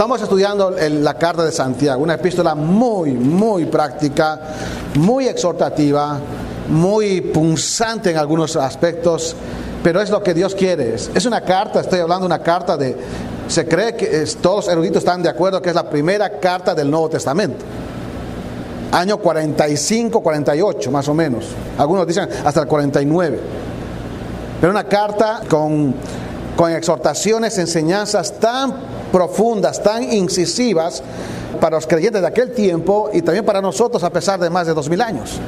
Estamos estudiando la carta de Santiago, una epístola muy, muy práctica, muy exhortativa, muy punzante en algunos aspectos, pero es lo que Dios quiere. Es una carta, estoy hablando de una carta de, se cree que todos los eruditos están de acuerdo que es la primera carta del Nuevo Testamento. Año 45, 48 más o menos. Algunos dicen hasta el 49. Pero una carta con, con exhortaciones, enseñanzas tan profundas, tan incisivas para los creyentes de aquel tiempo y también para nosotros a pesar de más de dos mil años.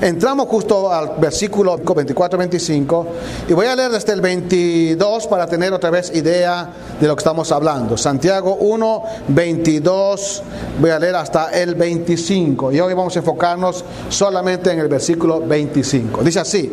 Entramos justo al versículo 24-25 y voy a leer desde el 22 para tener otra vez idea de lo que estamos hablando. Santiago 1, 22, voy a leer hasta el 25 y hoy vamos a enfocarnos solamente en el versículo 25. Dice así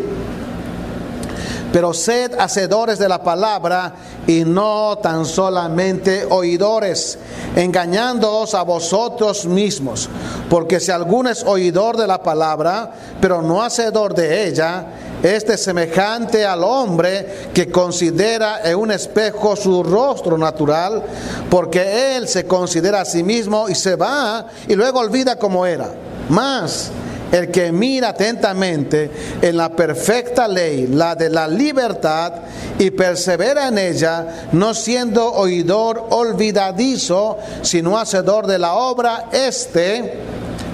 pero sed hacedores de la palabra y no tan solamente oidores, engañándoos a vosotros mismos. Porque si alguno es oidor de la palabra, pero no hacedor de ella, este es semejante al hombre que considera en un espejo su rostro natural, porque él se considera a sí mismo y se va y luego olvida como era. Más, el que mira atentamente en la perfecta ley, la de la libertad, y persevera en ella, no siendo oidor olvidadizo, sino hacedor de la obra, este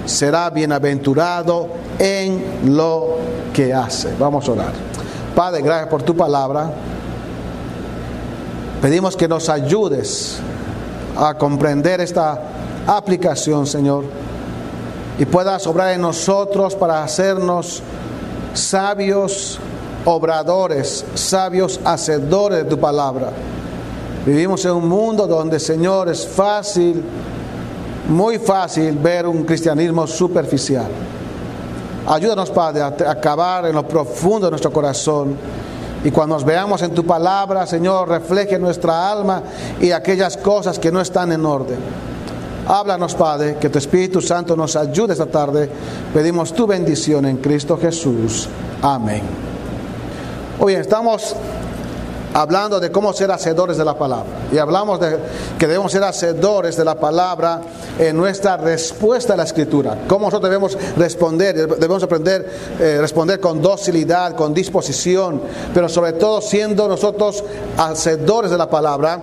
será bienaventurado en lo que hace. Vamos a orar. Padre, gracias por tu palabra. Pedimos que nos ayudes a comprender esta aplicación, Señor y puedas obrar en nosotros para hacernos sabios obradores, sabios hacedores de tu palabra. Vivimos en un mundo donde, Señor, es fácil, muy fácil ver un cristianismo superficial. Ayúdanos, Padre, a acabar en lo profundo de nuestro corazón. Y cuando nos veamos en tu palabra, Señor, refleje nuestra alma y aquellas cosas que no están en orden. Háblanos, Padre, que tu Espíritu Santo nos ayude esta tarde. Pedimos tu bendición en Cristo Jesús. Amén. Bien, estamos hablando de cómo ser hacedores de la palabra. Y hablamos de que debemos ser hacedores de la palabra en nuestra respuesta a la escritura. Cómo nosotros debemos responder, debemos aprender eh, responder con docilidad, con disposición, pero sobre todo siendo nosotros hacedores de la palabra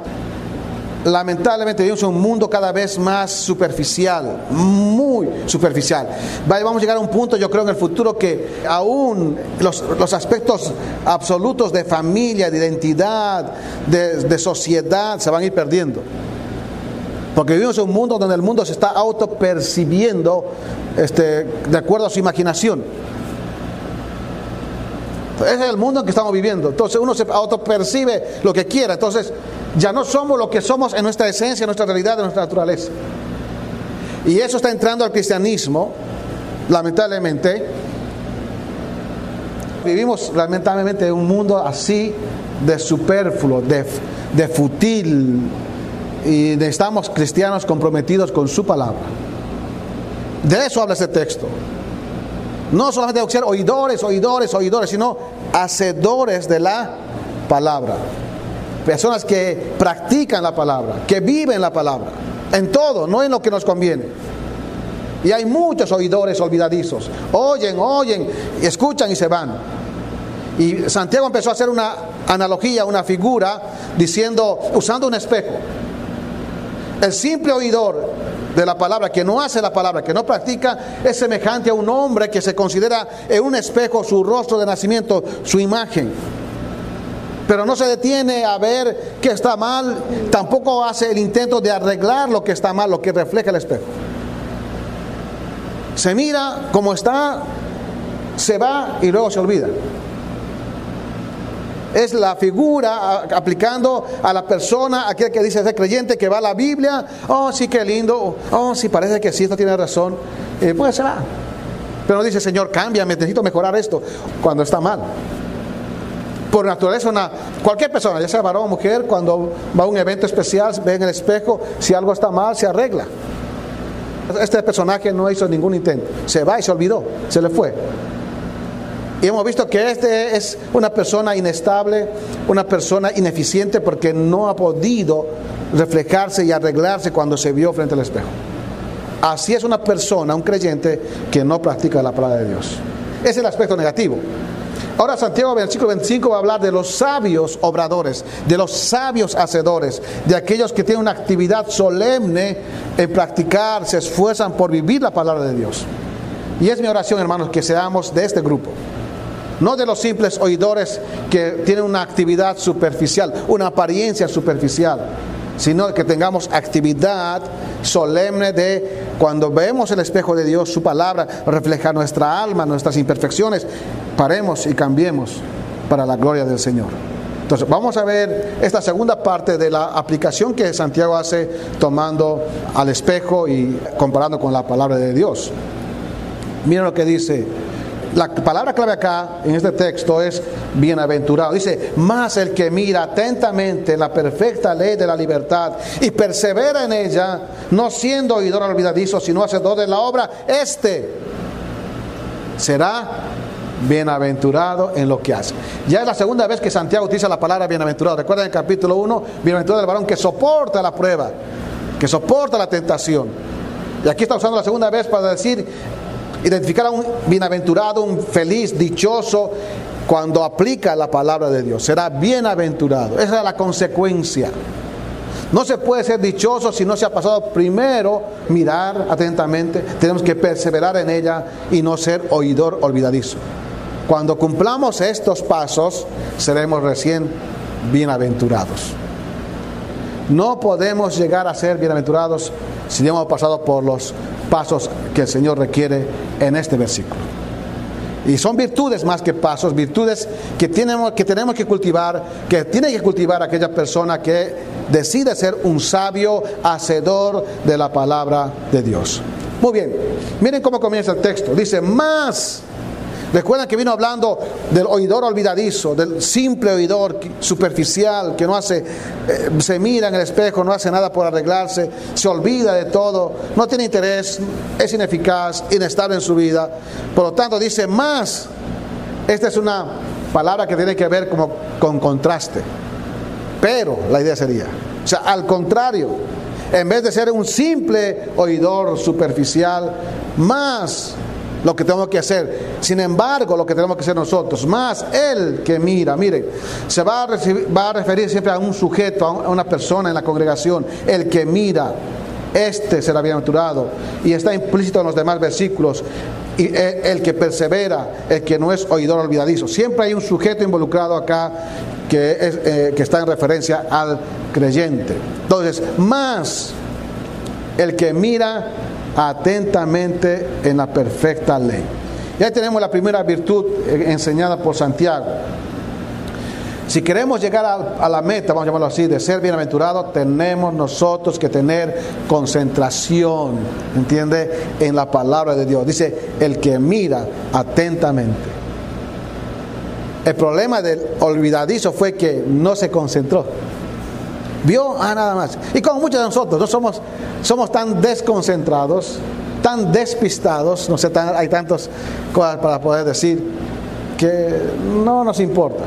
lamentablemente vivimos en un mundo cada vez más superficial, muy superficial. Vamos a llegar a un punto, yo creo, en el futuro que aún los, aspectos absolutos de familia, de identidad, de, sociedad, se van a ir perdiendo. Porque vivimos en un mundo donde el mundo se está autopercibiendo este, de acuerdo a su imaginación. Ese es el mundo en que estamos viviendo. Entonces uno se autopercibe lo que quiera. Entonces ya no somos lo que somos en nuestra esencia, en nuestra realidad, en nuestra naturaleza. Y eso está entrando al cristianismo, lamentablemente. Vivimos lamentablemente en un mundo así de superfluo, de, de futil. Y necesitamos cristianos comprometidos con su palabra. De eso habla ese texto. No solamente ser oidores, oidores, oidores, sino hacedores de la palabra. Personas que practican la palabra, que viven la palabra, en todo, no en lo que nos conviene. Y hay muchos oidores olvidadizos. Oyen, oyen, escuchan y se van. Y Santiago empezó a hacer una analogía, una figura, diciendo, usando un espejo. El simple oidor de la palabra, que no hace la palabra, que no practica, es semejante a un hombre que se considera en un espejo su rostro de nacimiento, su imagen pero no se detiene a ver qué está mal, tampoco hace el intento de arreglar lo que está mal, lo que refleja el espejo. Se mira como está, se va y luego se olvida. Es la figura aplicando a la persona, aquel que dice ser creyente, que va a la Biblia, oh sí, qué lindo, oh sí, parece que sí, esto tiene razón, pues se va. Pero dice, Señor, cámbiame, necesito mejorar esto, cuando está mal por naturaleza, una, cualquier persona, ya sea varón o mujer, cuando va a un evento especial, ve en el espejo, si algo está mal, se arregla. Este personaje no hizo ningún intento, se va y se olvidó, se le fue. Y hemos visto que este es una persona inestable, una persona ineficiente porque no ha podido reflejarse y arreglarse cuando se vio frente al espejo. Así es una persona, un creyente, que no practica la palabra de Dios. Ese es el aspecto negativo. Ahora Santiago versículo 25 va a hablar de los sabios obradores, de los sabios hacedores, de aquellos que tienen una actividad solemne en practicar, se esfuerzan por vivir la palabra de Dios. Y es mi oración, hermanos, que seamos de este grupo. No de los simples oidores que tienen una actividad superficial, una apariencia superficial, sino que tengamos actividad solemne de cuando vemos el espejo de Dios, su palabra refleja nuestra alma, nuestras imperfecciones, paremos y cambiemos para la gloria del Señor. Entonces, vamos a ver esta segunda parte de la aplicación que Santiago hace tomando al espejo y comparando con la palabra de Dios. Miren lo que dice la palabra clave acá en este texto es bienaventurado. Dice, más el que mira atentamente la perfecta ley de la libertad y persevera en ella, no siendo oidor olvidadizo, sino hacedor de la obra, este será bienaventurado en lo que hace. Ya es la segunda vez que Santiago utiliza la palabra bienaventurado. Recuerden el capítulo 1, bienaventurado del varón que soporta la prueba, que soporta la tentación. Y aquí está usando la segunda vez para decir identificar a un bienaventurado, un feliz, dichoso, cuando aplica la palabra de Dios. Será bienaventurado. Esa es la consecuencia. No se puede ser dichoso si no se ha pasado primero mirar atentamente. Tenemos que perseverar en ella y no ser oidor olvidadizo. Cuando cumplamos estos pasos, seremos recién bienaventurados. No podemos llegar a ser bienaventurados si no hemos pasado por los pasos que el Señor requiere en este versículo. Y son virtudes más que pasos, virtudes que tenemos, que tenemos que cultivar, que tiene que cultivar aquella persona que decide ser un sabio hacedor de la palabra de Dios. Muy bien, miren cómo comienza el texto. Dice, más Recuerdan que vino hablando del oidor olvidadizo, del simple oidor superficial que no hace, eh, se mira en el espejo, no hace nada por arreglarse, se olvida de todo, no tiene interés, es ineficaz, inestable en su vida. Por lo tanto, dice más. Esta es una palabra que tiene que ver como con contraste. Pero la idea sería, o sea, al contrario, en vez de ser un simple oidor superficial, más lo que tenemos que hacer. Sin embargo, lo que tenemos que hacer nosotros, más el que mira, miren, se va a, referir siempre a un sujeto, a una persona en la congregación, el que mira, este será bienaventurado. Y está implícito en los demás versículos. Y el que persevera, el que no es oidor olvidadizo. Siempre hay un sujeto involucrado acá que, eh, que está en referencia al creyente. Entonces, más el que mira atentamente en la perfecta ley. Ya tenemos la primera virtud eh, enseñada por Santiago. Si queremos llegar a, la meta, vamos a llamarlo así, de ser bienaventurados, tenemos nosotros que tener concentración, ¿entiende? En la palabra de Dios. Dice, el que mira atentamente. El problema del olvidadizo fue que no se concentró. Vio, ah, nada más. Y como muchos de nosotros, no somos, somos tan desconcentrados, tan despistados, no sé, hay tantas cosas para poder decir que no nos importa.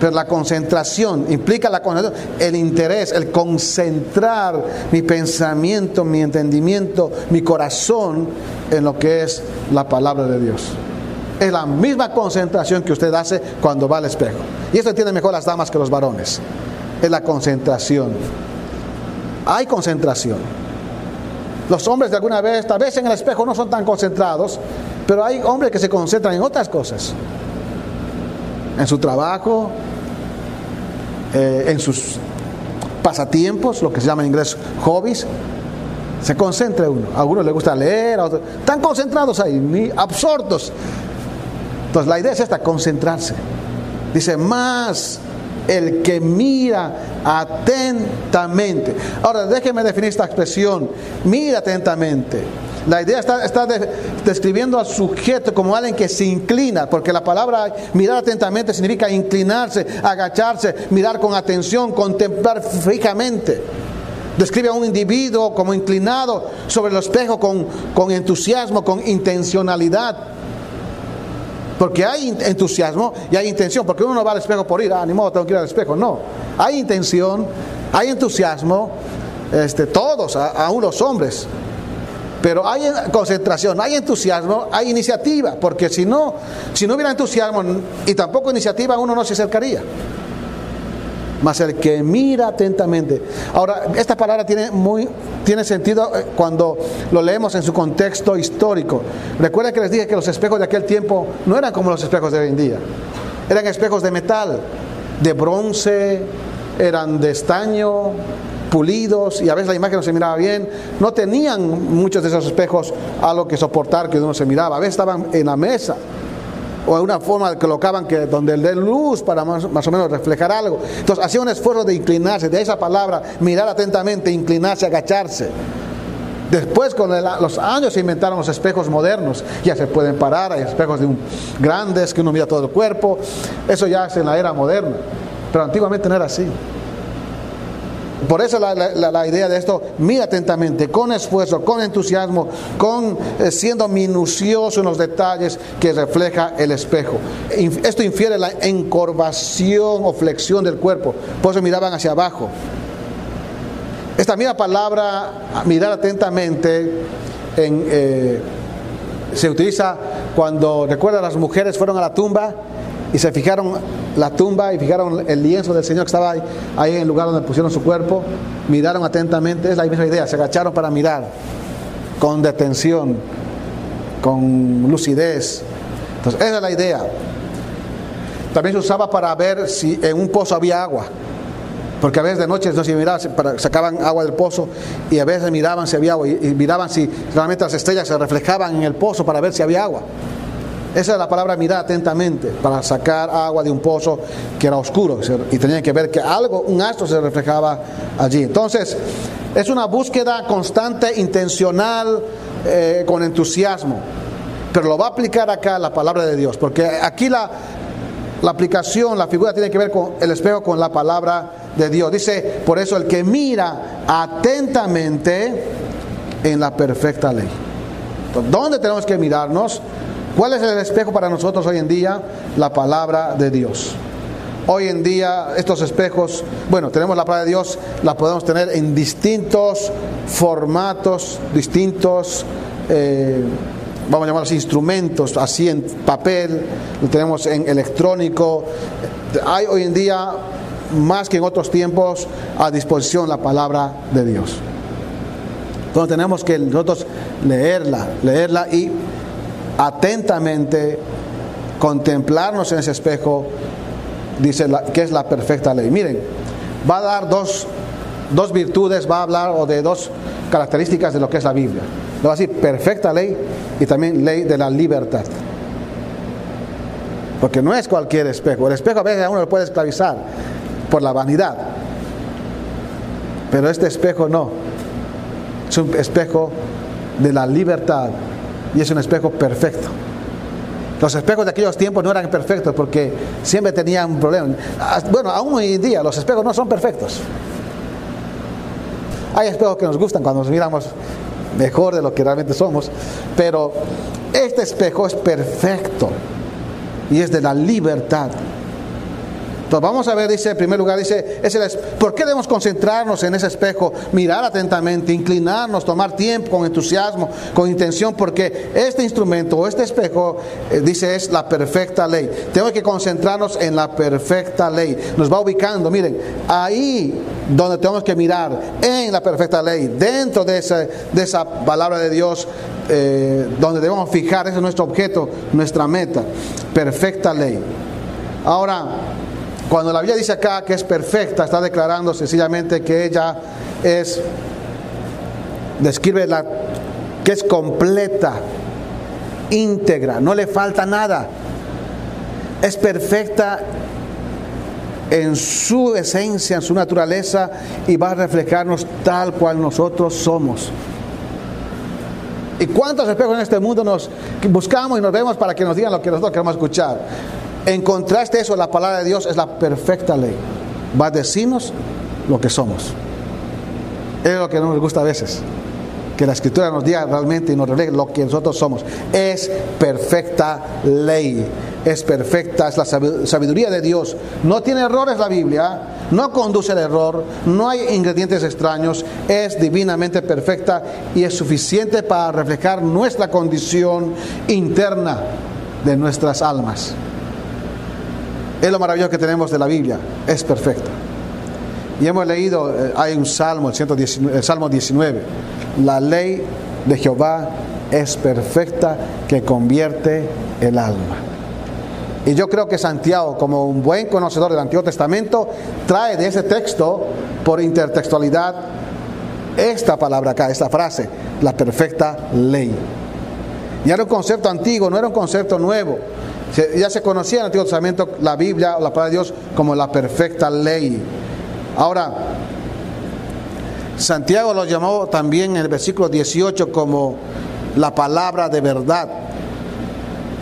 Pero la concentración implica la concentración, el interés, el concentrar mi pensamiento, mi entendimiento, mi corazón en lo que es la palabra de Dios. Es la misma concentración que usted hace cuando va al espejo. Y esto tiene mejor las damas que los varones es la concentración. Hay concentración. Los hombres de alguna vez, tal vez en el espejo no son tan concentrados, pero hay hombres que se concentran en otras cosas. En su trabajo, eh, en sus pasatiempos, lo que se llama en inglés hobbies. Se concentra uno. A algunos les gusta leer, a otros. Están concentrados ahí, ni absortos. Entonces la idea es esta, concentrarse. Dice, más el que mira atentamente. Ahora, déjeme definir esta expresión, mira atentamente. La idea está, describiendo al sujeto como alguien que se inclina, porque la palabra mirar atentamente significa inclinarse, agacharse, mirar con atención, contemplar fijamente. Describe a un individuo como inclinado sobre el espejo con, con entusiasmo, con intencionalidad. Porque hay entusiasmo y hay intención. Porque uno no va al espejo por ir, ah, ni modo, tengo que ir al espejo. No. Hay intención, hay entusiasmo, este, todos, aún los hombres. Pero hay concentración, hay entusiasmo, hay iniciativa. Porque si no, si no hubiera entusiasmo y tampoco iniciativa, uno no se acercaría mas el que mira atentamente. Ahora, esta palabra tiene, muy, tiene sentido eh, cuando lo leemos en su contexto histórico. Recuerden que les dije que los espejos de aquel tiempo no eran como los espejos de hoy en día. Eran espejos de metal, de bronce, eran de estaño, pulidos y a veces la imagen no se miraba bien. No tenían muchos de esos espejos algo que soportar que uno se miraba. A veces estaban en la mesa o una forma que colocaban que donde le luz para más, o menos reflejar algo. Entonces hacía un esfuerzo de inclinarse, de esa palabra, mirar atentamente, inclinarse, agacharse. Después con los años se inventaron los espejos modernos, ya se pueden parar, hay espejos de grandes que uno mira todo el cuerpo, eso ya es en la era moderna, pero antiguamente no era así. Por eso la, idea de esto, mira atentamente, con esfuerzo, con entusiasmo, con eh, siendo minucioso en los detalles que refleja el espejo. Esto infiere la encorvación o flexión del cuerpo, por eso miraban hacia abajo. Esta misma palabra, mirar atentamente, eh, se utiliza cuando, recuerda, las mujeres fueron a la tumba y se fijaron la tumba y fijaron el lienzo del Señor que estaba ahí, ahí en el lugar donde pusieron su cuerpo, miraron atentamente, es la misma idea, se agacharon para mirar con detención, con lucidez. Entonces, esa es la idea. También se usaba para ver si en un pozo había agua. Porque a veces de noche no se miraban, sacaban agua del pozo y a veces miraban si había agua y miraban si realmente las estrellas se reflejaban en el pozo para ver si había agua. Esa es la palabra mirar atentamente para sacar agua de un pozo que era oscuro y tenían que ver que algo, un astro se reflejaba allí. Entonces, es una búsqueda constante, intencional, eh, con entusiasmo. Pero lo va a aplicar acá la palabra de Dios, porque aquí la, la aplicación, la figura tiene que ver con el espejo, con la palabra de Dios. Dice, por eso el que mira atentamente en la perfecta ley. ¿Dónde tenemos que mirarnos? ¿Cuál es el espejo para nosotros hoy en día? La palabra de Dios. Hoy en día estos espejos, bueno, tenemos la palabra de Dios, la podemos tener en distintos formatos, distintos, eh, vamos a llamarlos instrumentos, así en papel, lo tenemos en electrónico. Hay hoy en día, más que en otros tiempos, a disposición la palabra de Dios. Entonces tenemos que nosotros leerla, leerla y atentamente contemplarnos en ese espejo, dice que es la perfecta ley. Miren, va a dar dos, dos virtudes, va a hablar o de dos características de lo que es la Biblia. va a decir perfecta ley y también ley de la libertad. Porque no es cualquier espejo. El espejo a veces a uno lo puede esclavizar por la vanidad. Pero este espejo no. Es un espejo de la libertad y es un espejo perfecto. Los espejos de aquellos tiempos no eran perfectos porque siempre tenían un problema. Ah, bueno, aún hoy en día los espejos no son perfectos. Hay espejos que nos gustan cuando nos miramos mejor de lo que realmente somos, pero este espejo es perfecto y es de la libertad. Entonces vamos a ver, dice, en primer lugar, dice, ¿por qué debemos concentrarnos en ese espejo, mirar atentamente, inclinarnos, tomar tiempo con entusiasmo, con intención? Porque este instrumento o este espejo, eh, dice, es la perfecta ley. Tenemos que concentrarnos en la perfecta ley. Nos va ubicando, miren, ahí donde tenemos que mirar, en la perfecta ley, dentro de esa, de esa palabra de Dios, eh, donde debemos fijar, ese es nuestro objeto, nuestra meta, perfecta ley. Ahora, cuando la Biblia dice acá que es perfecta, está declarando sencillamente que ella es, describe la, que es completa, íntegra, no le falta nada. Es perfecta en su esencia, en su naturaleza y va a reflejarnos tal cual nosotros somos. ¿Y cuántos espejos en este mundo nos buscamos y nos vemos para que nos digan lo que nosotros queremos escuchar? En contraste eso, la palabra de Dios es la perfecta ley. Va a decirnos lo que somos. Es lo que no nos gusta a veces. que la escritura nos diga realmente y nos revele lo que nosotros somos. Es perfecta ley, es perfecta, es la sabiduría de Dios. No tiene errores la Biblia, no conduce al error, no hay ingredientes extraños, es divinamente perfecta y es suficiente para reflejar nuestra condición interna de nuestras almas. Es lo maravilloso que tenemos de la Biblia, es perfecta. Y hemos leído, eh, hay un salmo, el, 119, el Salmo 19, la ley de Jehová es perfecta que convierte el alma. Y yo creo que Santiago, como un buen conocedor del Antiguo Testamento, trae de ese texto, por intertextualidad, esta palabra acá, esta frase, la perfecta ley. Y era un concepto antiguo, no era un concepto nuevo. Ya se conocía en el Antiguo Testamento la Biblia o la palabra de Dios como la perfecta ley. Ahora, Santiago lo llamó también en el versículo 18 como la palabra de verdad.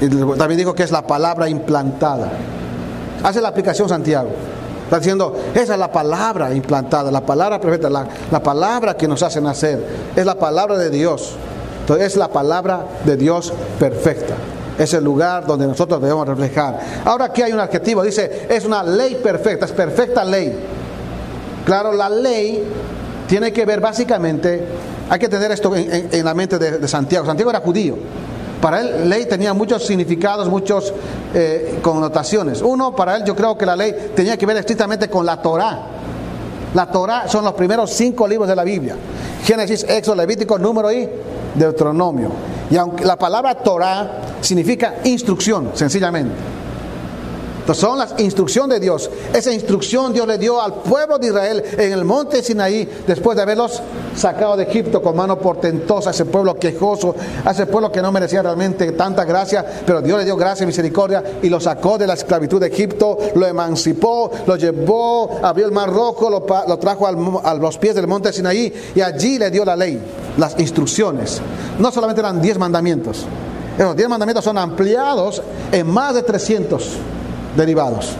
Y también dijo que es la palabra implantada. Hace la aplicación Santiago. Está diciendo, esa es la palabra implantada, la palabra perfecta, la, la palabra que nos hace nacer. Es la palabra de Dios. Entonces es la palabra de Dios perfecta. Es el lugar donde nosotros debemos reflejar. Ahora aquí hay un adjetivo, dice, es una ley perfecta, es perfecta ley. Claro, la ley tiene que ver básicamente, hay que tener esto en, la mente de, Santiago. Santiago era judío. Para él, ley tenía muchos significados, muchas eh, connotaciones. Uno, para él, yo creo que la ley tenía que ver estrictamente con la Torah. La Torah son los primeros cinco libros de la Biblia: Génesis, Éxodo, Levítico, Número y Deuteronomio. Y aunque la palabra Torah significa instrucción, sencillamente. Entonces son las instrucciones de Dios. Esa instrucción Dios le dio al pueblo de Israel en el monte Sinaí después de haberlos sacado de Egipto con mano portentosa, ese pueblo quejoso, a ese pueblo que no merecía realmente tanta gracia, pero Dios le dio gracia y misericordia y lo sacó de la esclavitud de Egipto, lo emancipó, lo llevó, abrió el mar rojo, lo, trajo a los pies del monte Sinaí y allí le dio la ley, las instrucciones. No solamente eran diez mandamientos, esos diez mandamientos son ampliados en más de 300 derivados.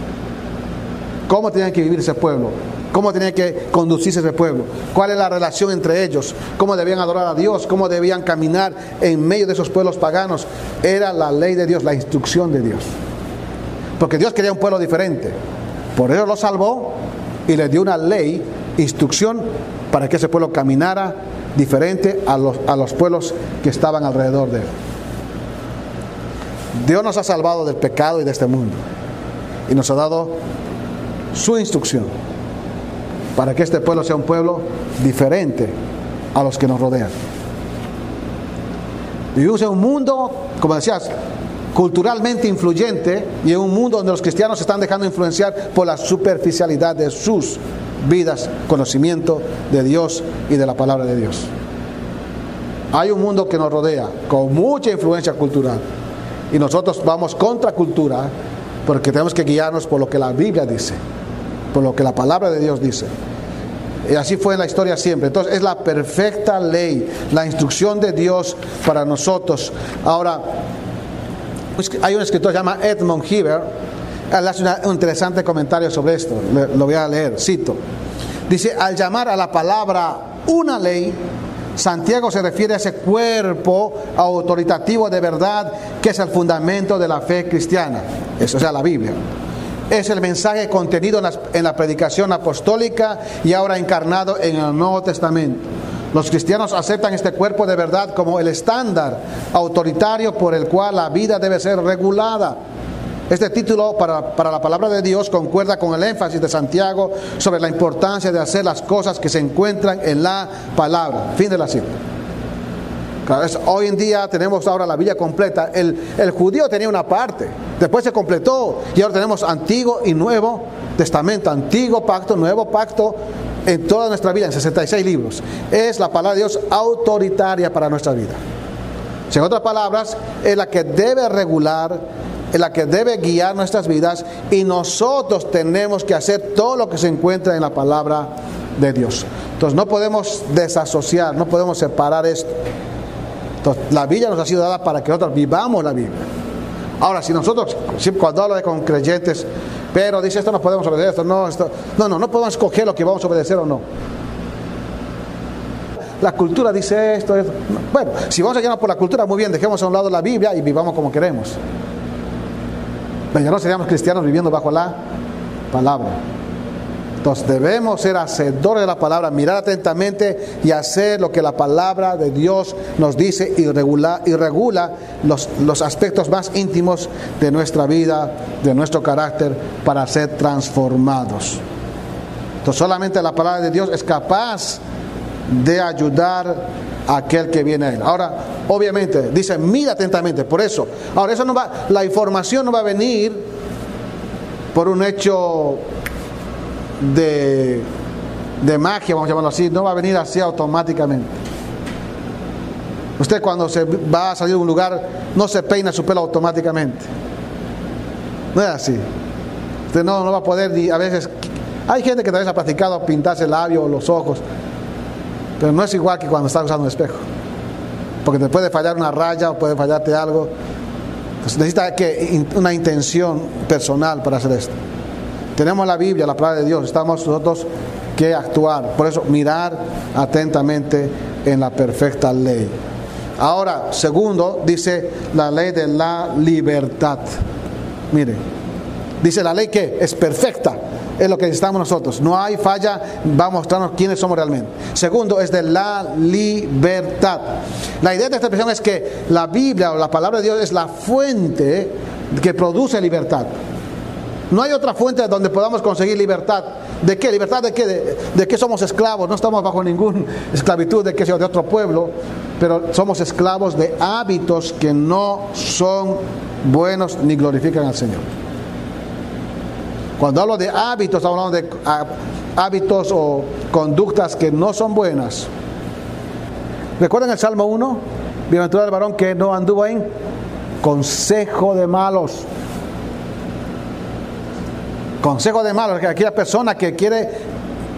¿Cómo tenía que vivir ese pueblo? ¿Cómo tenía que conducirse ese pueblo? ¿Cuál es la relación entre ellos? ¿Cómo debían adorar a Dios? ¿Cómo debían caminar en medio de esos pueblos paganos? Era la ley de Dios, la instrucción de Dios. Porque Dios quería un pueblo diferente. Por eso lo salvó y le dio una ley, instrucción, para que ese pueblo caminara diferente a los, a los pueblos que estaban alrededor de él. Dios nos ha salvado del pecado y de este mundo y nos ha dado su instrucción para que este pueblo sea un pueblo diferente a los que nos rodean. Vivimos en un mundo, como decías, culturalmente influyente y en un mundo donde los cristianos se están dejando influenciar por la superficialidad de sus vidas, conocimiento de Dios y de la palabra de Dios. Hay un mundo que nos rodea con mucha influencia cultural y nosotros vamos contra cultura porque tenemos que guiarnos por lo que la Biblia dice, por lo que la palabra de Dios dice. Y así fue en la historia siempre. Entonces es la perfecta ley, la instrucción de Dios para nosotros. Ahora, hay un escritor que se llama Edmund Heber, él hace un interesante comentario sobre esto, lo voy a leer, cito. Dice, al llamar a la palabra una ley, Santiago se refiere a ese cuerpo autoritativo de verdad que es el fundamento de la fe cristiana, eso sea la Biblia. Es el mensaje contenido en la, predicación apostólica y ahora encarnado en el Nuevo Testamento. Los cristianos aceptan este cuerpo de verdad como el estándar autoritario por el cual la vida debe ser regulada este título para, la palabra de Dios concuerda con el énfasis de Santiago sobre la importancia de hacer las cosas que se encuentran en la palabra. Fin de la cita. hoy en día tenemos ahora la Biblia completa. El, el, judío tenía una parte, después se completó y ahora tenemos Antiguo y Nuevo Testamento, Antiguo Pacto, Nuevo Pacto en toda nuestra vida, en 66 libros. Es la palabra de Dios autoritaria para nuestra vida. En otras palabras, es la que debe regular es la que debe guiar nuestras vidas y nosotros tenemos que hacer todo lo que se encuentra en la palabra de Dios. Entonces no podemos desasociar, no podemos separar esto. Entonces, la Biblia nos ha sido dada para que nosotros vivamos la Biblia. Ahora, si nosotros, cuando hablo de con creyentes, pero dice esto no podemos obedecer, esto no, esto, no, no, no podemos escoger lo que vamos a obedecer o no. la cultura dice esto, esto. Bueno, si vamos a llenar por la cultura, muy bien, dejemos a un lado la Biblia y vivamos como queremos. Pero ya no seríamos cristianos viviendo bajo la palabra. Entonces debemos ser hacedores de la palabra, mirar atentamente y hacer lo que la palabra de Dios nos dice y regula, y regula los, los aspectos más íntimos de nuestra vida, de nuestro carácter, para ser transformados. Entonces solamente la palabra de Dios es capaz de ayudar aquel que viene a él. Ahora, obviamente, dice, mira atentamente, por eso. Ahora, eso no va, la información no va a venir por un hecho de, de magia, vamos a llamarlo así, no va a venir así automáticamente. Usted cuando se va a salir de un lugar no se peina su pelo automáticamente. No es así. Usted no, no va a poder a veces... Hay gente que tal vez ha practicado pintarse el labio o los ojos, pero no es igual que cuando está usando un espejo. Porque te puede fallar una raya o puede fallarte algo. Necesita que, una intención personal para hacer esto. Tenemos la Biblia, la palabra de Dios, estamos nosotros que actuar. Por eso, mirar atentamente en la perfecta ley. Ahora, segundo, dice la ley de la libertad. Mire, dice la ley que es perfecta, es lo que necesitamos nosotros. No hay falla, va a mostrarnos quiénes somos realmente. Segundo, es de la libertad. La idea de esta expresión es que la Biblia o la palabra de Dios es la fuente que produce libertad. No hay otra fuente donde podamos conseguir libertad. ¿De qué? ¿Libertad de qué? De, qué somos esclavos. No estamos bajo ninguna esclavitud de que sea de otro pueblo, pero somos esclavos de hábitos que no son buenos ni glorifican al Señor. Cuando hablo de hábitos, hablando de hábitos o conductas que no son buenas. ¿Recuerdan el Salmo 1? Bienaventurado el varón que no anduvo en consejo de malos Consejo de malo, que aquella persona que quiere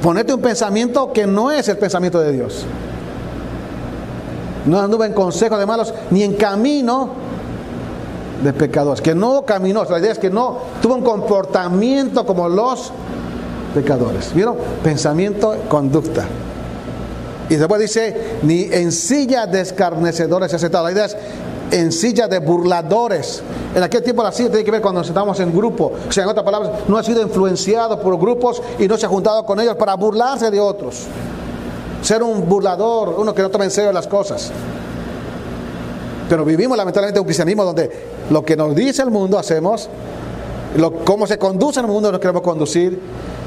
ponerte un pensamiento que no es el pensamiento de Dios. No anduvo en consejo de malos ni en camino de pecadores. Que no caminó, la idea es que no tuvo un comportamiento como los pecadores. ¿Vieron? Pensamiento, conducta. Y después dice, ni en silla de escarnecedores se ha sentado. La idea es, en silla de burladores. En aquel tiempo la silla tiene que ver cuando nos sentamos en grupo. O sea, en otras palabras, no ha sido influenciado por grupos y no se ha juntado con ellos para burlarse de otros. Ser un burlador, uno que no toma en serio las cosas. Pero vivimos lamentablemente un cristianismo donde lo que nos dice el mundo hacemos, lo, cómo se conduce el mundo nos queremos conducir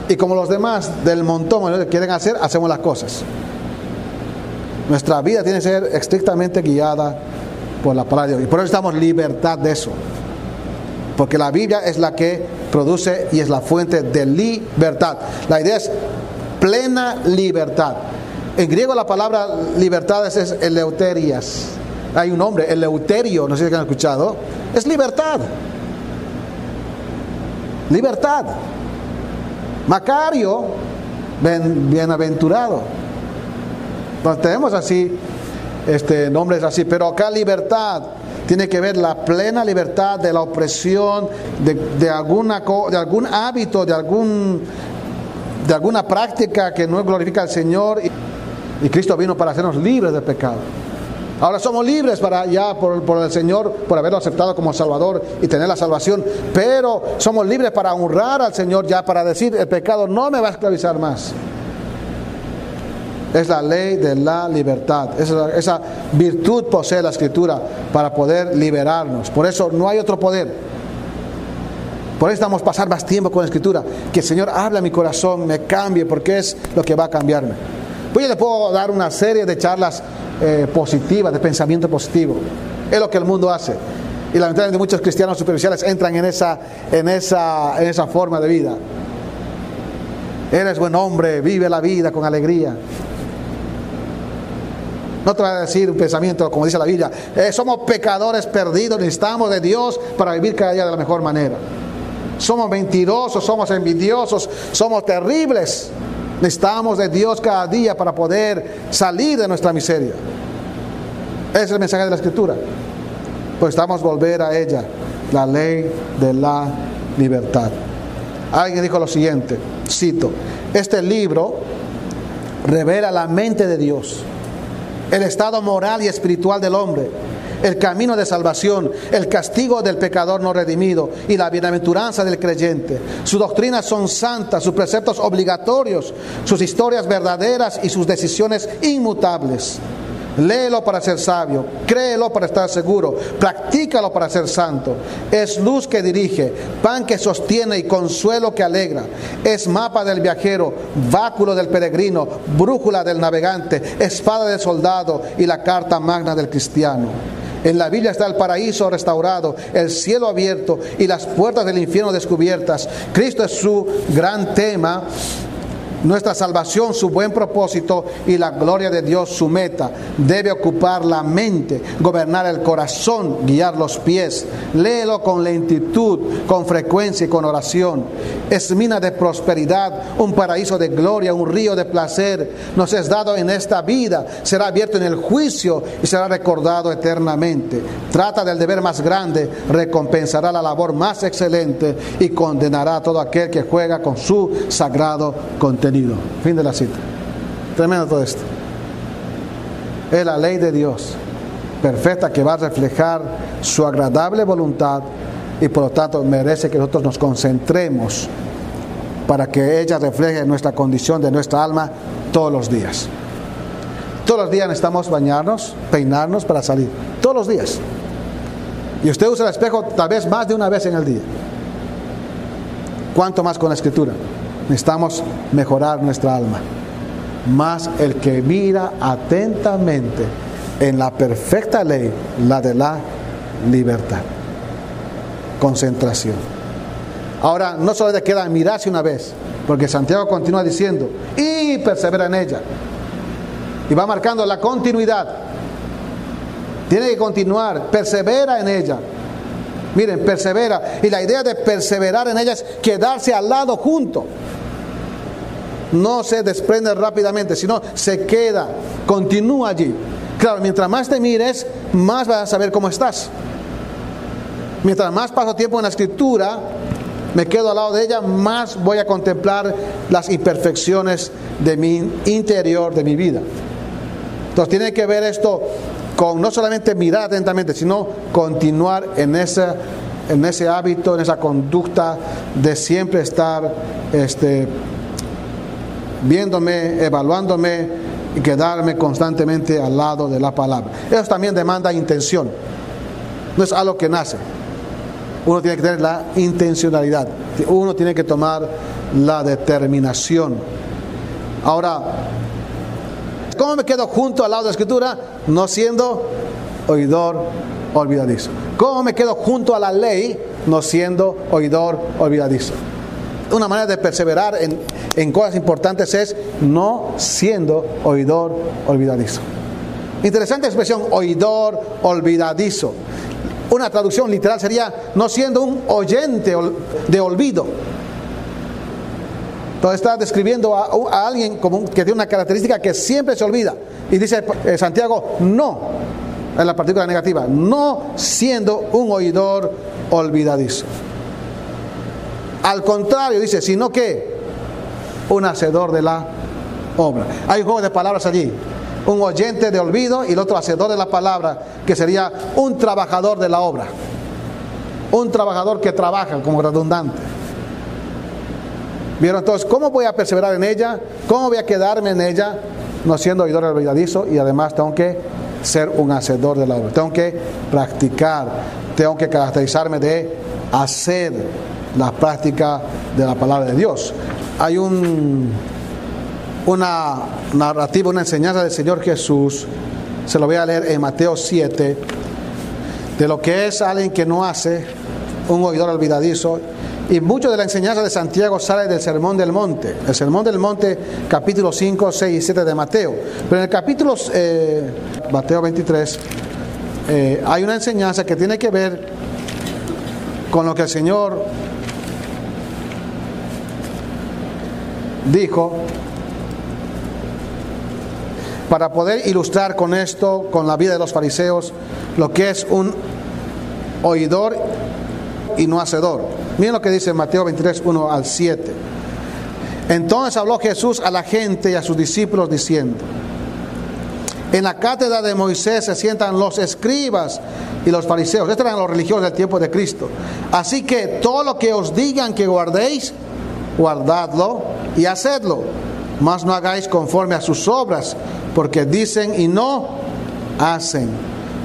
y como los demás del montón quieren hacer, hacemos las cosas. Nuestra vida tiene que ser estrictamente guiada por la palabra de Dios. Y por eso estamos libertad de eso. Porque la Biblia es la que produce y es la fuente de libertad. La idea es plena libertad. En griego la palabra libertad es eleuterias. Hay un nombre, eleuterio, no sé si han escuchado. Es libertad. Libertad. Macario, bienaventurado. Entonces tenemos así este, nombres así, pero acá libertad tiene que ver la plena libertad de la opresión, de, alguna, de algún hábito, de, algún, de alguna práctica que no glorifica al Señor. Y, y Cristo vino para hacernos libres del pecado. Ahora somos libres para ya por, el Señor, por haberlo aceptado como Salvador y tener la salvación, pero somos libres para honrar al Señor ya, para decir, el pecado no me va a esclavizar más. Es la ley de la libertad. Esa, virtud posee la escritura para poder liberarnos. Por eso no hay otro poder. Por eso estamos pasar más tiempo con la escritura. Que el Señor hable a mi corazón, me cambie, porque es lo que va a cambiarme. Pues yo le puedo dar una serie de charlas eh, positivas, de pensamiento positivo. Es lo que el mundo hace. Y lamentablemente muchos cristianos superficiales entran en esa, en esa, en esa forma de vida. Eres buen hombre, vive la vida con alegría. No te va a decir un pensamiento, como dice la Biblia, eh, somos pecadores perdidos, necesitamos de Dios para vivir cada día de la mejor manera. Somos mentirosos, somos envidiosos, somos terribles. Necesitamos de Dios cada día para poder salir de nuestra miseria. Ese es el mensaje de la Escritura. Pues estamos volver a ella, la ley de la libertad. Alguien dijo lo siguiente, cito, este libro revela la mente de Dios el estado moral y espiritual del hombre, el camino de salvación, el castigo del pecador no redimido y la bienaventuranza del creyente. Sus doctrinas son santas, sus preceptos obligatorios, sus historias verdaderas y sus decisiones inmutables. Léelo para ser sabio, créelo para estar seguro, practícalo para ser santo. Es luz que dirige, pan que sostiene y consuelo que alegra. Es mapa del viajero, báculo del peregrino, brújula del navegante, espada del soldado y la carta magna del cristiano. En la Biblia está el paraíso restaurado, el cielo abierto y las puertas del infierno descubiertas. Cristo es su gran tema nuestra salvación, su buen propósito y la gloria de Dios, su meta. Debe ocupar la mente, gobernar el corazón, guiar los pies. Léelo con lentitud, con frecuencia y con oración. Es mina de prosperidad, un paraíso de gloria, un río de placer. Nos es dado en esta vida, será abierto en el juicio y será recordado eternamente. Trata del deber más grande, recompensará la labor más excelente y condenará a todo aquel que juega con su sagrado contenido. Fin de la cita. Tremendo todo esto. Es la ley de Dios, perfecta, que va a reflejar su agradable voluntad y por lo tanto merece que nosotros nos concentremos para que ella refleje nuestra condición de nuestra alma todos los días. Todos los días necesitamos bañarnos, peinarnos para salir. Todos los días. Y usted usa el espejo tal vez más de una vez en el día. ¿Cuánto más con la escritura? Necesitamos mejorar nuestra alma. Más el que mira atentamente en la perfecta ley, la de la libertad. Concentración. Ahora, no solo le queda mirarse una vez, porque Santiago continúa diciendo, y persevera en ella. Y va marcando la continuidad. Tiene que continuar, persevera en ella. Miren, persevera. Y la idea de perseverar en ella es quedarse al lado junto no se desprende rápidamente, sino se queda, continúa allí. Claro, mientras más te mires, más vas a saber cómo estás. Mientras más paso tiempo en la escritura, me quedo al lado de ella, más voy a contemplar las imperfecciones de mi interior, de mi vida. Entonces tiene que ver esto con no solamente mirar atentamente, sino continuar en en ese hábito, en esa conducta de siempre estar este, viéndome, evaluándome y quedarme constantemente al lado de la palabra. Eso también demanda intención. No es algo que nace. Uno tiene que tener la intencionalidad. Uno tiene que tomar la determinación. Ahora, ¿cómo me quedo junto al lado de la escritura? No siendo oidor olvidadizo. ¿Cómo me quedo junto a la ley? No siendo oidor olvidadizo una manera de perseverar en, cosas importantes es no siendo oidor olvidadizo. Interesante expresión, oidor olvidadizo. Una traducción literal sería no siendo un oyente de olvido. Entonces está describiendo a, alguien que tiene una característica que siempre se olvida. Y dice eh, Santiago, no, en la partícula negativa, no siendo un oidor olvidadizo. Al contrario, dice, sino que un hacedor de la obra. Hay un juego de palabras allí. Un oyente de olvido y el otro hacedor de la palabra, que sería un trabajador de la obra. Un trabajador que trabaja como redundante. ¿Vieron? Entonces, ¿cómo voy a perseverar en ella? ¿Cómo voy a quedarme en ella? No siendo oidor olvidadizo y además tengo que ser un hacedor de la obra. Tengo que practicar, tengo que caracterizarme de hacer la práctica de la palabra de Dios. Hay un, una narrativa, una enseñanza del Señor Jesús, se lo voy a leer en Mateo 7, de lo que es alguien que no hace, un oidor olvidadizo. Y mucho de la enseñanza de Santiago sale del Sermón del Monte. El Sermón del Monte, capítulo 5, 6 y 7 de Mateo. Pero en el capítulo eh, Mateo 23 eh, hay una enseñanza que tiene que ver con lo que el Señor dijo, para poder ilustrar con esto, con la vida de los fariseos, lo que es un oidor y no hacedor. Miren lo que dice Mateo 23, 1 al 7. Entonces habló Jesús a la gente y a sus discípulos diciendo, En la cátedra de Moisés se sientan los escribas y los fariseos. Estos eran los religiosos del tiempo de Cristo. Así que todo lo que os digan que guardéis, guardadlo y hacedlo. Mas no hagáis conforme a sus obras, porque dicen y no hacen.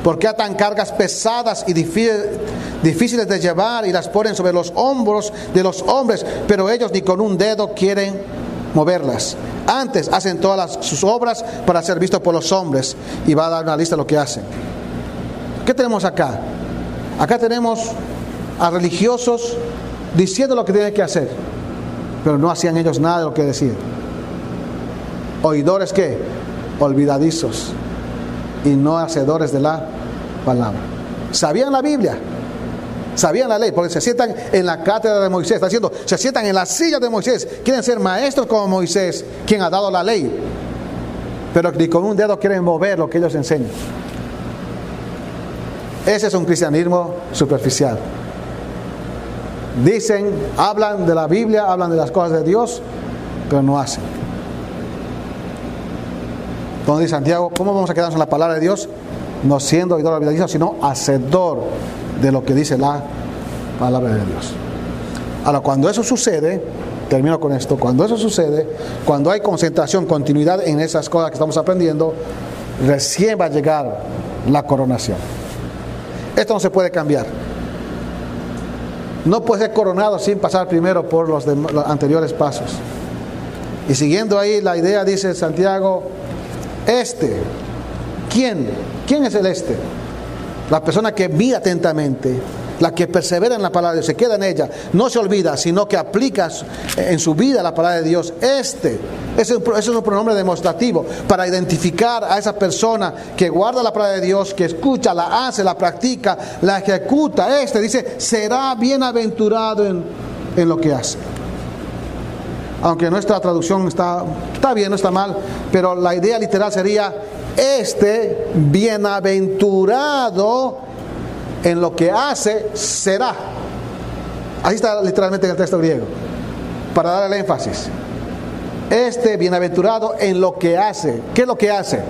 Porque atan cargas pesadas y difíciles de llevar y las ponen sobre los hombros de los hombres, pero ellos ni con un dedo quieren moverlas. Antes hacen todas sus obras para ser vistos por los hombres y va a dar una lista de lo que hacen. ¿Qué tenemos acá? Acá tenemos a religiosos diciendo lo que tienen que hacer, pero no hacían ellos nada de lo que decían. Oidores que olvidadizos y no hacedores de la palabra. Sabían la Biblia, sabían la ley, porque se sientan en la cátedra de Moisés, está diciendo, se sientan en la silla de Moisés, quieren ser maestros como Moisés, quien ha dado la ley, pero ni con un dedo quieren mover lo que ellos enseñan. Ese es un cristianismo superficial. Dicen, hablan de la Biblia, hablan de las cosas de Dios, pero no hacen. Entonces dice Santiago, ¿cómo vamos a quedarnos en la palabra de Dios? No siendo oidor olvidadizo, sino hacedor de lo que dice la palabra de Dios. Ahora, cuando eso sucede, termino con esto, cuando eso sucede, cuando hay concentración, continuidad en esas cosas que estamos aprendiendo, recién va a llegar la coronación. Esto no se puede cambiar. No puede ser coronado sin pasar primero por los, anteriores pasos. Y siguiendo ahí la idea, dice Santiago, este. ¿Quién? ¿Quién es el este? La persona que mira atentamente, la que persevera en la palabra de Dios, se queda en ella, no se olvida, sino que aplica en su vida la palabra de Dios. Este, ese es un pronombre demostrativo para identificar a esa persona que guarda la palabra de Dios, que escucha, la hace, la practica, la ejecuta. Este dice, será bienaventurado en, en lo que hace aunque nuestra traducción está, está bien, no está mal, pero la idea literal sería, este bienaventurado en lo que hace será. Así está literalmente en el texto griego, para dar el énfasis. Este bienaventurado en lo que hace. ¿Qué es lo que hace?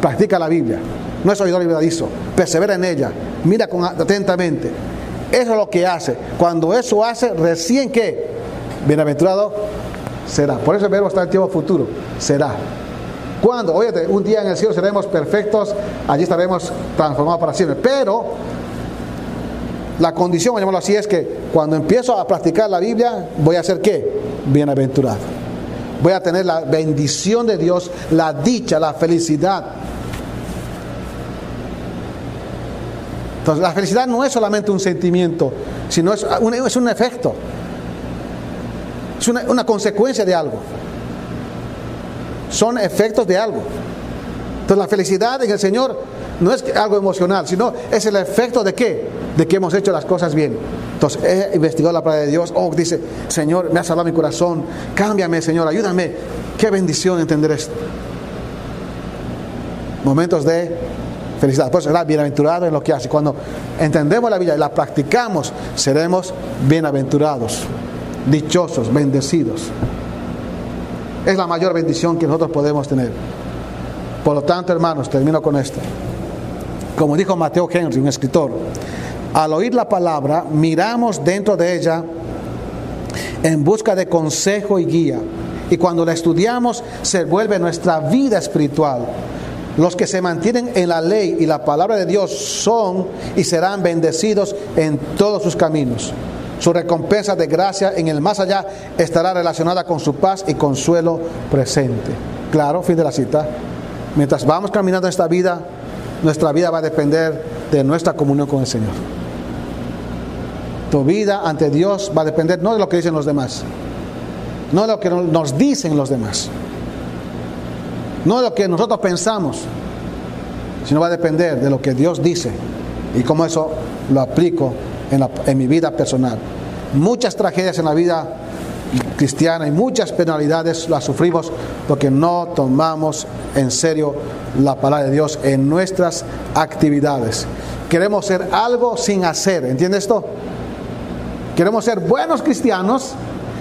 Practica la Biblia. No es oidor liberadizo. Persevera en ella. Mira con, atentamente. Eso es lo que hace. Cuando eso hace, recién que, bienaventurado será. Por eso el verbo está en tiempo futuro, será. Cuando, oye, un día en el cielo seremos perfectos, allí estaremos transformados para siempre. Pero la condición, llamarlo así, es que cuando empiezo a practicar la Biblia, voy a ser qué? Bienaventurado. Voy a tener la bendición de Dios, la dicha, la felicidad. Entonces, la felicidad no es solamente un sentimiento, sino es un, es un efecto. Es una, consecuencia de algo. Son efectos de algo. Entonces la felicidad en el Señor no es algo emocional, sino es el efecto de qué? De que hemos hecho las cosas bien. Entonces he investigado la palabra de Dios. Oh, dice, Señor, me ha salvado mi corazón. Cámbiame, Señor, ayúdame. Qué bendición entender esto. Momentos de felicidad. Pues será bienaventurado en lo que hace. Cuando entendemos la vida y la practicamos, seremos bienaventurados dichosos, bendecidos. Es la mayor bendición que nosotros podemos tener. Por lo tanto, hermanos, termino con esto. Como dijo Mateo Henry, un escritor, al oír la palabra, miramos dentro de ella en busca de consejo y guía. Y cuando la estudiamos, se vuelve nuestra vida espiritual. Los que se mantienen en la ley y la palabra de Dios son y serán bendecidos en todos sus caminos. Su recompensa de gracia en el más allá estará relacionada con su paz y consuelo presente. Claro, fin de la cita. Mientras vamos caminando esta vida, nuestra vida va a depender de nuestra comunión con el Señor. Tu vida ante Dios va a depender no de lo que dicen los demás, no de lo que nos dicen los demás, no de lo que nosotros pensamos, sino va a depender de lo que Dios dice y cómo eso lo aplico en, mi vida personal. Muchas tragedias en la vida cristiana y muchas penalidades las sufrimos porque no tomamos en serio la palabra de Dios en nuestras actividades. Queremos ser algo sin hacer, ¿entiende esto? Queremos ser buenos cristianos,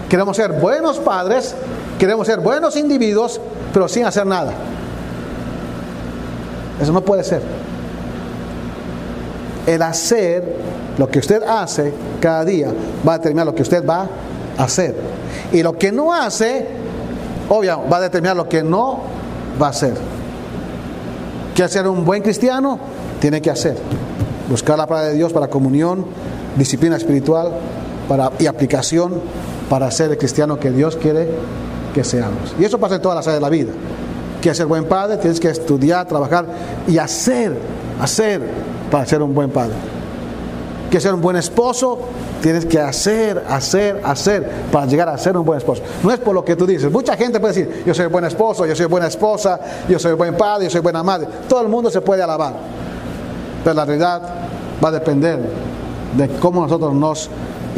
queremos ser buenos padres, queremos ser buenos individuos, pero sin hacer nada. Eso no puede ser. El hacer, lo que usted hace cada día, va a determinar lo que usted va a hacer. Y lo que no hace, obvio, va a determinar lo que no va a hacer. ¿Quiere ser un buen cristiano? Tiene que hacer. Buscar la palabra de Dios para comunión, disciplina espiritual y aplicación para ser el cristiano que Dios quiere que seamos. Y eso pasa en todas las áreas de la vida. Quieres ser buen padre, tienes que estudiar, trabajar y hacer, hacer para ser un buen padre. Quieres ser un buen esposo, tienes que hacer, hacer, hacer para llegar a ser un buen esposo. No es por lo que tú dices. Mucha gente puede decir, yo soy buen esposo, yo soy buena esposa, yo soy buen padre, yo soy buena madre. Todo el mundo se puede alabar. Pero la realidad va a depender de cómo nosotros nos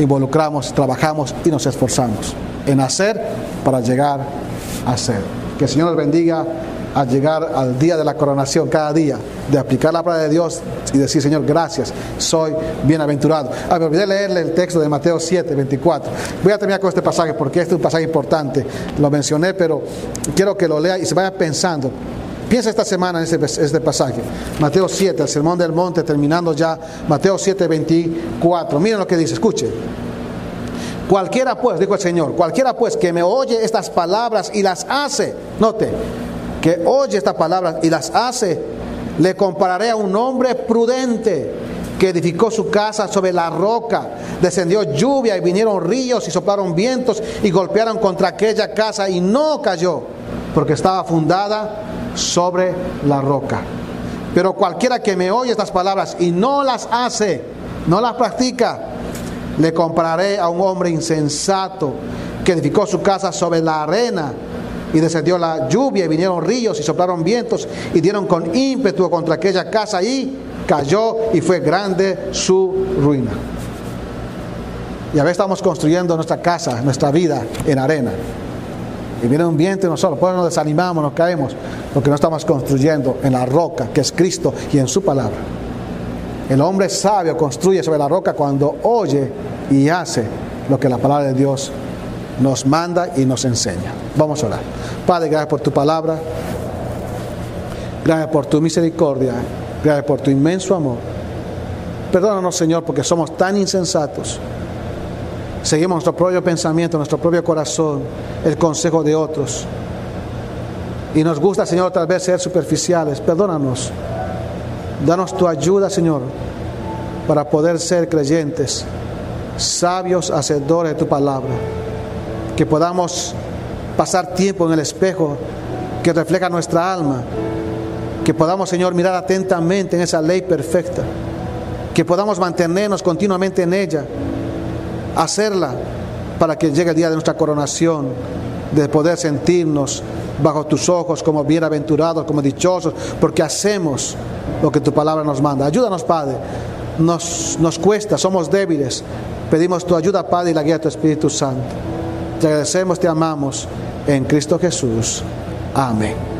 involucramos, trabajamos y nos esforzamos en hacer para llegar a ser. Que el Señor nos bendiga al llegar al día de la coronación, cada día, de aplicar la palabra de Dios y decir, Señor, gracias, soy bienaventurado. Ah, me olvidé leerle el texto de Mateo 7, 24. Voy a terminar con este pasaje porque este es un pasaje importante. Lo mencioné, pero quiero que lo lea y se vaya pensando. Piensa esta semana en este, este pasaje. Mateo 7, el sermón del monte, terminando ya. Mateo 7, 24. Miren lo que dice, escuche. Cualquiera pues, dijo el Señor, cualquiera pues que me oye estas palabras y las hace, note, que oye estas palabras y las hace, le compararé a un hombre prudente que edificó su casa sobre la roca. Descendió lluvia y vinieron ríos y soplaron vientos y golpearon contra aquella casa y no cayó, porque estaba fundada sobre la roca. Pero cualquiera que me oye estas palabras y no las hace, no las practica, le compararé a un hombre insensato que edificó su casa sobre la arena y descendió la lluvia y vinieron ríos y soplaron vientos y dieron con ímpetu contra aquella casa y cayó y fue grande su ruina. Y a veces estamos construyendo nuestra casa, nuestra vida en arena. Y viene un viento y nosotros, pues nos desanimamos, nos caemos, porque no estamos construyendo en la roca que es Cristo y en su palabra. El hombre sabio construye sobre la roca cuando oye y hace lo que la palabra de Dios nos manda y nos enseña. Vamos a orar. Padre, gracias por tu palabra. Gracias por tu misericordia. Gracias por tu inmenso amor. Perdónanos, Señor, porque somos tan insensatos. Seguimos nuestro propio pensamiento, nuestro propio corazón, el consejo de otros. Y nos gusta, Señor, tal vez ser superficiales. Perdónanos. Danos tu ayuda, Señor, para poder ser creyentes, sabios, hacedores de tu palabra. Que podamos pasar tiempo en el espejo que refleja nuestra alma. Que podamos, Señor, mirar atentamente en esa ley perfecta. Que podamos mantenernos continuamente en ella. Hacerla para que llegue el día de nuestra coronación, de poder sentirnos bajo tus ojos como bienaventurados, como dichosos, porque hacemos lo que tu palabra nos manda. Ayúdanos, Padre. Nos, nos cuesta, somos débiles. Pedimos tu ayuda, Padre, y la guía de tu Espíritu Santo. Te agradecemos, te amamos. En Cristo Jesús. Amén.